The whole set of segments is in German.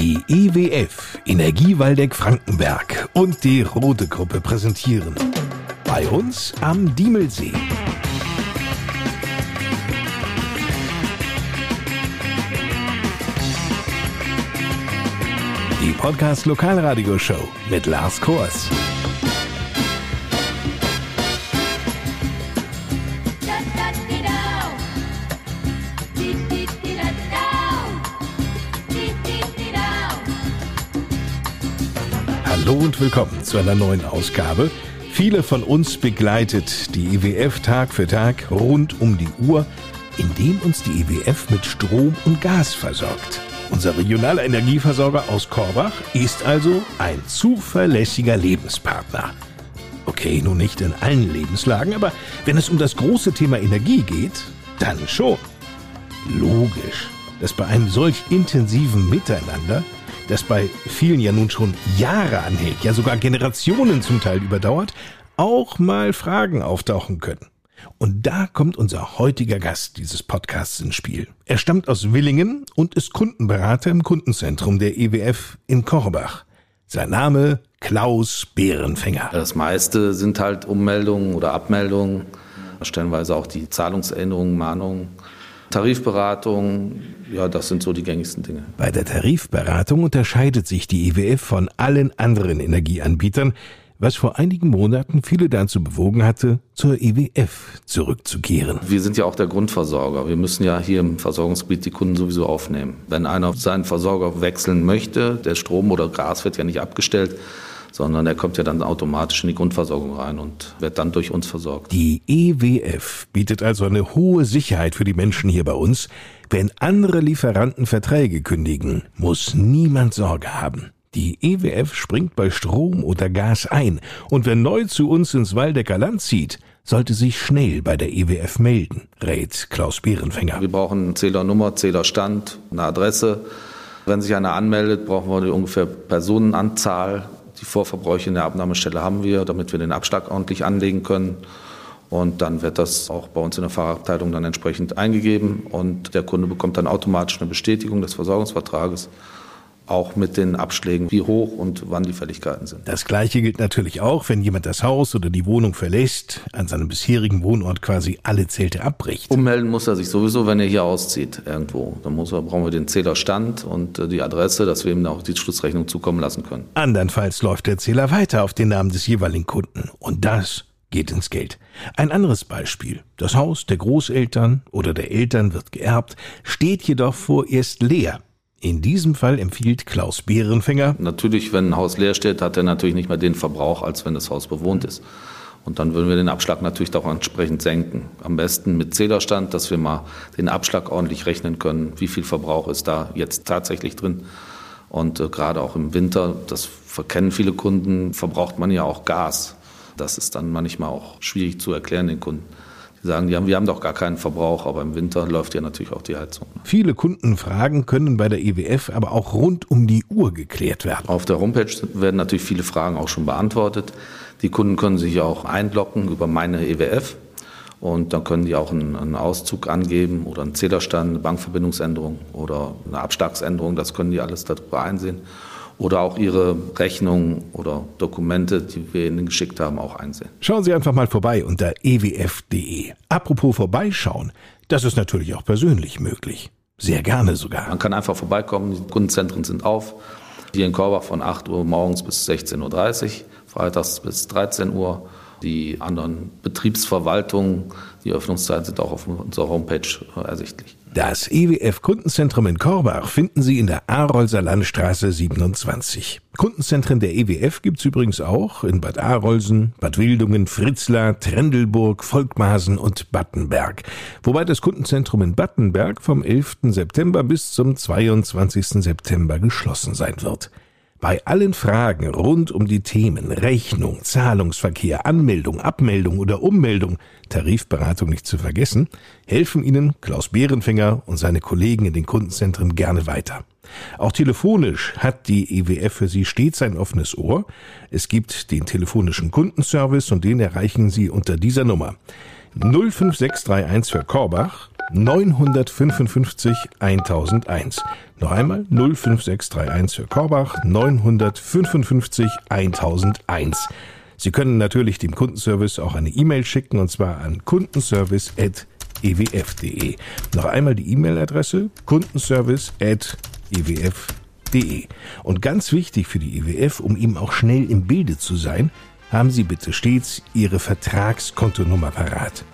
Die EWF Energiewaldeck Frankenberg und die Rote Gruppe präsentieren. Bei uns am Diemelsee. Die Podcast Lokalradio Show mit Lars Kors. Hallo und willkommen zu einer neuen Ausgabe. Viele von uns begleitet die IWF Tag für Tag rund um die Uhr, indem uns die IWF mit Strom und Gas versorgt. Unser regionaler Energieversorger aus Korbach ist also ein zuverlässiger Lebenspartner. Okay, nun nicht in allen Lebenslagen, aber wenn es um das große Thema Energie geht, dann schon. Logisch, dass bei einem solch intensiven Miteinander das bei vielen ja nun schon Jahre anhält, ja sogar Generationen zum Teil überdauert, auch mal Fragen auftauchen können. Und da kommt unser heutiger Gast dieses Podcasts ins Spiel. Er stammt aus Willingen und ist Kundenberater im Kundenzentrum der EWF in Korbach. Sein Name Klaus Bärenfänger. Das meiste sind halt Ummeldungen oder Abmeldungen, stellenweise auch die Zahlungsänderungen, Mahnungen. Tarifberatung, ja, das sind so die gängigsten Dinge. Bei der Tarifberatung unterscheidet sich die IWF von allen anderen Energieanbietern, was vor einigen Monaten viele dazu bewogen hatte, zur IWF zurückzukehren. Wir sind ja auch der Grundversorger. Wir müssen ja hier im Versorgungsgebiet die Kunden sowieso aufnehmen. Wenn einer seinen Versorger wechseln möchte, der Strom oder Gas wird ja nicht abgestellt, sondern er kommt ja dann automatisch in die Grundversorgung rein und wird dann durch uns versorgt. Die EWF bietet also eine hohe Sicherheit für die Menschen hier bei uns. Wenn andere Lieferanten Verträge kündigen, muss niemand Sorge haben. Die EWF springt bei Strom oder Gas ein und wer neu zu uns ins Waldecker Land zieht, sollte sich schnell bei der EWF melden, rät Klaus Bärenfänger. Wir brauchen Zählernummer, Zählerstand, eine Adresse. Wenn sich einer anmeldet, brauchen wir ungefähr Personenanzahl, die Vorverbräuche in der Abnahmestelle haben wir, damit wir den Abschlag ordentlich anlegen können. Und dann wird das auch bei uns in der Fahrabteilung dann entsprechend eingegeben und der Kunde bekommt dann automatisch eine Bestätigung des Versorgungsvertrages auch mit den Abschlägen, wie hoch und wann die Fälligkeiten sind. Das Gleiche gilt natürlich auch, wenn jemand das Haus oder die Wohnung verlässt, an seinem bisherigen Wohnort quasi alle Zelte abbricht. Ummelden muss er sich sowieso, wenn er hier auszieht irgendwo. Dann muss er, brauchen wir den Zählerstand und äh, die Adresse, dass wir ihm auch die Schlussrechnung zukommen lassen können. Andernfalls läuft der Zähler weiter auf den Namen des jeweiligen Kunden. Und das geht ins Geld. Ein anderes Beispiel. Das Haus der Großeltern oder der Eltern wird geerbt, steht jedoch vorerst leer. In diesem Fall empfiehlt Klaus Bärenfänger. Natürlich, wenn ein Haus leer steht, hat er natürlich nicht mehr den Verbrauch, als wenn das Haus bewohnt ist. Und dann würden wir den Abschlag natürlich auch entsprechend senken. Am besten mit Zählerstand, dass wir mal den Abschlag ordentlich rechnen können. Wie viel Verbrauch ist da jetzt tatsächlich drin? Und äh, gerade auch im Winter, das verkennen viele Kunden, verbraucht man ja auch Gas. Das ist dann manchmal auch schwierig zu erklären den Kunden. Die sagen, die haben, wir haben doch gar keinen Verbrauch, aber im Winter läuft ja natürlich auch die Heizung. Viele Kundenfragen können bei der EWF aber auch rund um die Uhr geklärt werden. Auf der Homepage werden natürlich viele Fragen auch schon beantwortet. Die Kunden können sich auch einloggen über meine EWF. Und dann können die auch einen, einen, Auszug angeben oder einen Zählerstand, eine Bankverbindungsänderung oder eine Abschlagsänderung. Das können die alles darüber einsehen oder auch Ihre Rechnungen oder Dokumente, die wir Ihnen geschickt haben, auch einsehen. Schauen Sie einfach mal vorbei unter ewf.de. Apropos vorbeischauen, das ist natürlich auch persönlich möglich. Sehr gerne sogar. Man kann einfach vorbeikommen, die Kundenzentren sind auf. Hier in Korbach von 8 Uhr morgens bis 16.30 Uhr, freitags bis 13 Uhr. Die anderen Betriebsverwaltungen, die Öffnungszeiten sind auch auf unserer Homepage ersichtlich. Das EWF Kundenzentrum in Korbach finden Sie in der Arolser Landstraße 27. Kundenzentren der EWF gibt's übrigens auch in Bad Arolsen, Bad Wildungen, Fritzlar, Trendelburg, Volkmaßen und Battenberg. Wobei das Kundenzentrum in Battenberg vom 11. September bis zum 22. September geschlossen sein wird. Bei allen Fragen rund um die Themen Rechnung, Zahlungsverkehr, Anmeldung, Abmeldung oder Ummeldung, Tarifberatung nicht zu vergessen, helfen Ihnen Klaus Bärenfinger und seine Kollegen in den Kundenzentren gerne weiter. Auch telefonisch hat die EWF für Sie stets ein offenes Ohr. Es gibt den telefonischen Kundenservice und den erreichen Sie unter dieser Nummer. 05631 für Korbach 955 1001. Noch einmal 05631 für Korbach 955 1001. Sie können natürlich dem Kundenservice auch eine E-Mail schicken und zwar an kundenservice.ewf.de. Noch einmal die E-Mail-Adresse kundenservice.ewf.de. Und ganz wichtig für die EWF, um eben auch schnell im Bilde zu sein, haben Sie bitte stets Ihre Vertragskontonummer parat.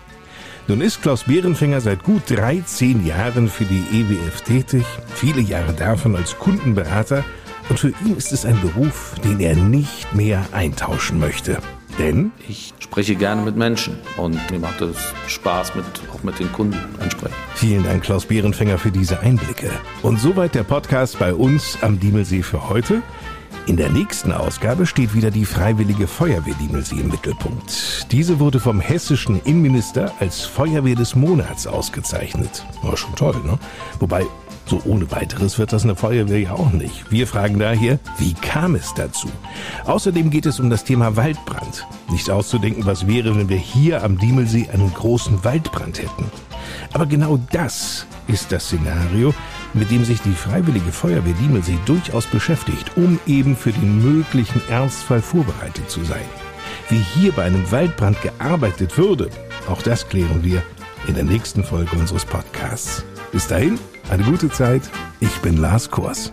Nun ist Klaus Bärenfänger seit gut 13 Jahren für die EWF tätig, viele Jahre davon als Kundenberater und für ihn ist es ein Beruf, den er nicht mehr eintauschen möchte. Denn ich spreche gerne mit Menschen und mir macht es Spaß, mit, auch mit den Kunden ansprechen. Vielen Dank, Klaus Bärenfänger, für diese Einblicke. Und soweit der Podcast bei uns am Diemelsee für heute. In der nächsten Ausgabe steht wieder die Freiwillige Feuerwehr Diemelsee im Mittelpunkt. Diese wurde vom hessischen Innenminister als Feuerwehr des Monats ausgezeichnet. War schon toll, ne? Wobei, so ohne weiteres wird das eine Feuerwehr ja auch nicht. Wir fragen daher, wie kam es dazu? Außerdem geht es um das Thema Waldbrand. Nicht auszudenken, was wäre, wenn wir hier am Diemelsee einen großen Waldbrand hätten. Aber genau das ist das Szenario, mit dem sich die Freiwillige Feuerwehr Diemelsee durchaus beschäftigt, um eben für den möglichen Ernstfall vorbereitet zu sein. Wie hier bei einem Waldbrand gearbeitet würde, auch das klären wir in der nächsten Folge unseres Podcasts. Bis dahin, eine gute Zeit. Ich bin Lars Kors.